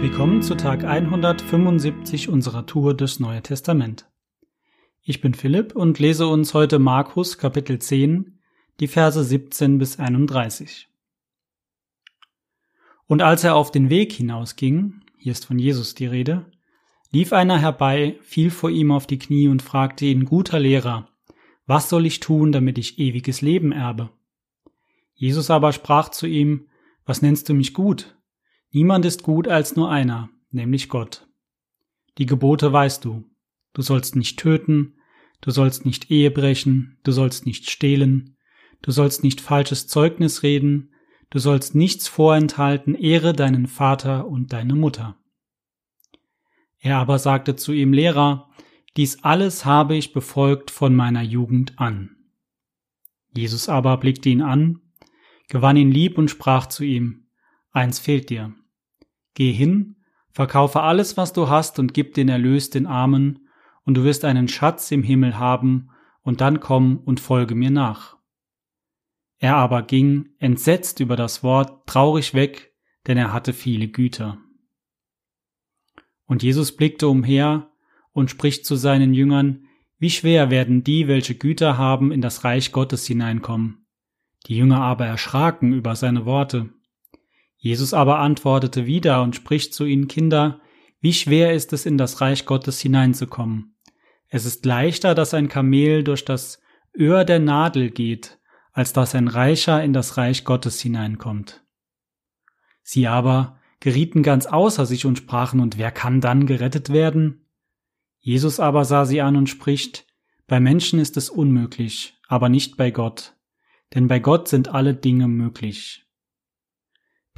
Willkommen zu Tag 175 unserer Tour durchs Neue Testament. Ich bin Philipp und lese uns heute Markus Kapitel 10, die Verse 17 bis 31. Und als er auf den Weg hinausging, hier ist von Jesus die Rede, lief einer herbei, fiel vor ihm auf die Knie und fragte ihn, guter Lehrer, was soll ich tun, damit ich ewiges Leben erbe? Jesus aber sprach zu ihm, was nennst du mich gut? Niemand ist gut als nur einer, nämlich Gott. Die Gebote weißt du. Du sollst nicht töten, du sollst nicht Ehe brechen, du sollst nicht stehlen, du sollst nicht falsches Zeugnis reden, du sollst nichts vorenthalten, ehre deinen Vater und deine Mutter. Er aber sagte zu ihm, Lehrer, dies alles habe ich befolgt von meiner Jugend an. Jesus aber blickte ihn an, gewann ihn lieb und sprach zu ihm, Eins fehlt dir. Geh hin, verkaufe alles, was du hast, und gib den Erlös den Armen, und du wirst einen Schatz im Himmel haben, und dann komm und folge mir nach. Er aber ging, entsetzt über das Wort, traurig weg, denn er hatte viele Güter. Und Jesus blickte umher und spricht zu seinen Jüngern, wie schwer werden die, welche Güter haben, in das Reich Gottes hineinkommen. Die Jünger aber erschraken über seine Worte. Jesus aber antwortete wieder und spricht zu ihnen, Kinder, wie schwer ist es, in das Reich Gottes hineinzukommen. Es ist leichter, dass ein Kamel durch das Öhr der Nadel geht, als dass ein Reicher in das Reich Gottes hineinkommt. Sie aber gerieten ganz außer sich und sprachen, und wer kann dann gerettet werden? Jesus aber sah sie an und spricht, bei Menschen ist es unmöglich, aber nicht bei Gott, denn bei Gott sind alle Dinge möglich.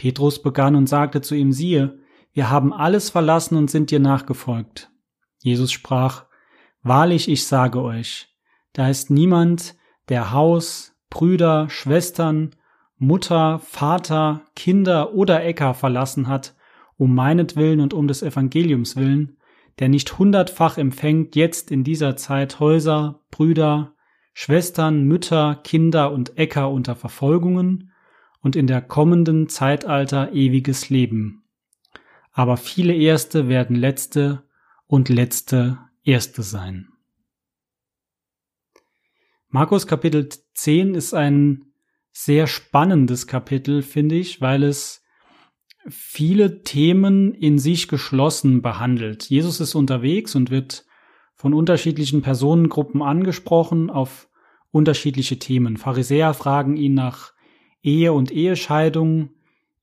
Petrus begann und sagte zu ihm, siehe, wir haben alles verlassen und sind dir nachgefolgt. Jesus sprach, Wahrlich, ich sage euch, da ist niemand, der Haus, Brüder, Schwestern, Mutter, Vater, Kinder oder Äcker verlassen hat, um meinetwillen und um des Evangeliums willen, der nicht hundertfach empfängt jetzt in dieser Zeit Häuser, Brüder, Schwestern, Mütter, Kinder und Äcker unter Verfolgungen und in der kommenden Zeitalter ewiges Leben. Aber viele Erste werden Letzte und Letzte Erste sein. Markus Kapitel 10 ist ein sehr spannendes Kapitel, finde ich, weil es viele Themen in sich geschlossen behandelt. Jesus ist unterwegs und wird von unterschiedlichen Personengruppen angesprochen auf unterschiedliche Themen. Pharisäer fragen ihn nach Ehe und Ehescheidung,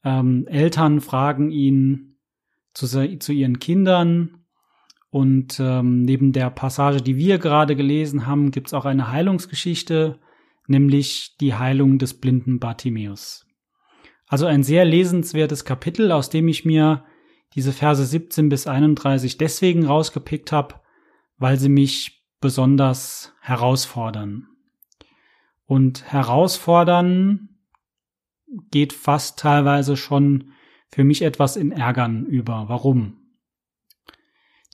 ähm, Eltern fragen ihn zu, zu ihren Kindern und ähm, neben der Passage, die wir gerade gelesen haben, gibt es auch eine Heilungsgeschichte nämlich die Heilung des blinden Bartimäus. Also ein sehr lesenswertes Kapitel, aus dem ich mir diese Verse 17 bis 31 deswegen rausgepickt habe, weil sie mich besonders herausfordern. Und herausfordern geht fast teilweise schon für mich etwas in Ärgern über. Warum?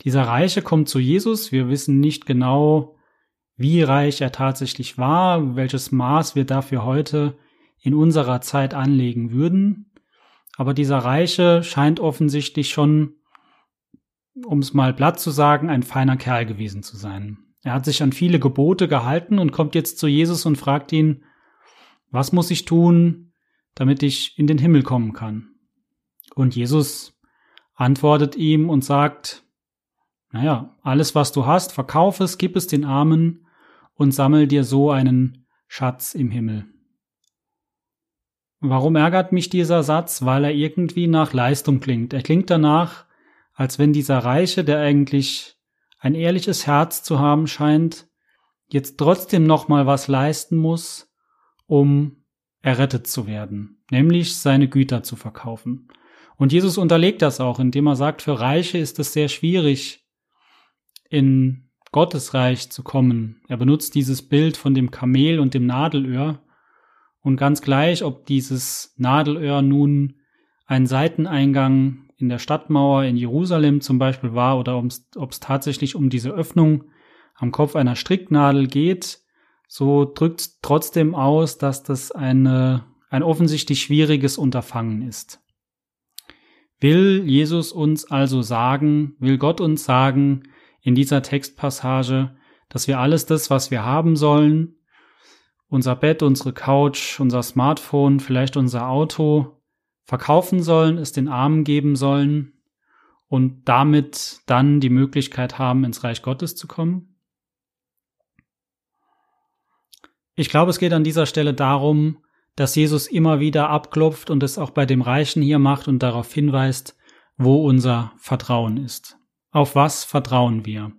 Dieser Reiche kommt zu Jesus. Wir wissen nicht genau, wie reich er tatsächlich war, welches Maß wir dafür heute in unserer Zeit anlegen würden. Aber dieser Reiche scheint offensichtlich schon, um es mal platt zu sagen, ein feiner Kerl gewesen zu sein. Er hat sich an viele Gebote gehalten und kommt jetzt zu Jesus und fragt ihn, was muss ich tun, damit ich in den Himmel kommen kann? Und Jesus antwortet ihm und sagt, naja, alles was du hast, verkauf es, gib es den Armen und sammel dir so einen Schatz im Himmel. Warum ärgert mich dieser Satz? Weil er irgendwie nach Leistung klingt. Er klingt danach, als wenn dieser Reiche, der eigentlich ein ehrliches Herz zu haben scheint, jetzt trotzdem noch mal was leisten muss, um errettet zu werden, nämlich seine Güter zu verkaufen. Und Jesus unterlegt das auch, indem er sagt, für Reiche ist es sehr schwierig, in Gottesreich zu kommen. Er benutzt dieses Bild von dem Kamel und dem Nadelöhr. Und ganz gleich, ob dieses Nadelöhr nun ein Seiteneingang in der Stadtmauer in Jerusalem zum Beispiel war oder ob es tatsächlich um diese Öffnung am Kopf einer Stricknadel geht, so drückt trotzdem aus, dass das eine, ein offensichtlich schwieriges Unterfangen ist. Will Jesus uns also sagen, will Gott uns sagen in dieser Textpassage, dass wir alles das, was wir haben sollen, unser Bett, unsere Couch, unser Smartphone, vielleicht unser Auto, verkaufen sollen, es den Armen geben sollen und damit dann die Möglichkeit haben, ins Reich Gottes zu kommen? Ich glaube, es geht an dieser Stelle darum, dass Jesus immer wieder abklopft und es auch bei dem Reichen hier macht und darauf hinweist, wo unser Vertrauen ist. Auf was vertrauen wir?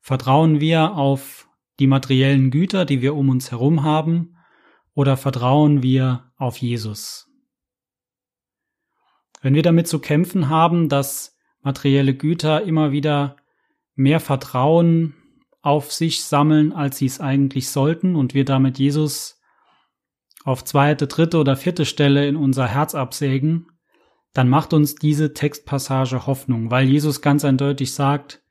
Vertrauen wir auf die materiellen Güter, die wir um uns herum haben, oder vertrauen wir auf Jesus? Wenn wir damit zu kämpfen haben, dass materielle Güter immer wieder mehr Vertrauen auf sich sammeln, als sie es eigentlich sollten, und wir damit Jesus auf zweite, dritte oder vierte Stelle in unser Herz absägen, dann macht uns diese Textpassage Hoffnung, weil Jesus ganz eindeutig sagt,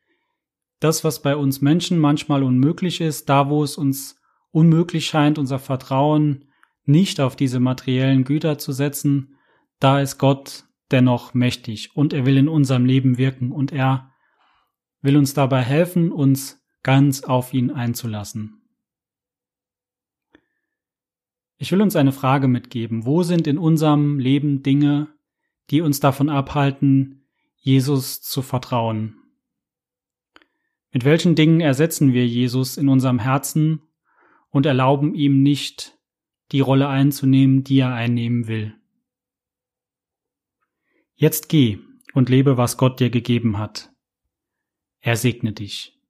das, was bei uns Menschen manchmal unmöglich ist, da wo es uns unmöglich scheint, unser Vertrauen nicht auf diese materiellen Güter zu setzen, da ist Gott dennoch mächtig und er will in unserem Leben wirken und er will uns dabei helfen, uns ganz auf ihn einzulassen. Ich will uns eine Frage mitgeben. Wo sind in unserem Leben Dinge, die uns davon abhalten, Jesus zu vertrauen? Mit welchen Dingen ersetzen wir Jesus in unserem Herzen und erlauben ihm nicht, die Rolle einzunehmen, die er einnehmen will? Jetzt geh und lebe, was Gott dir gegeben hat. Er segne dich.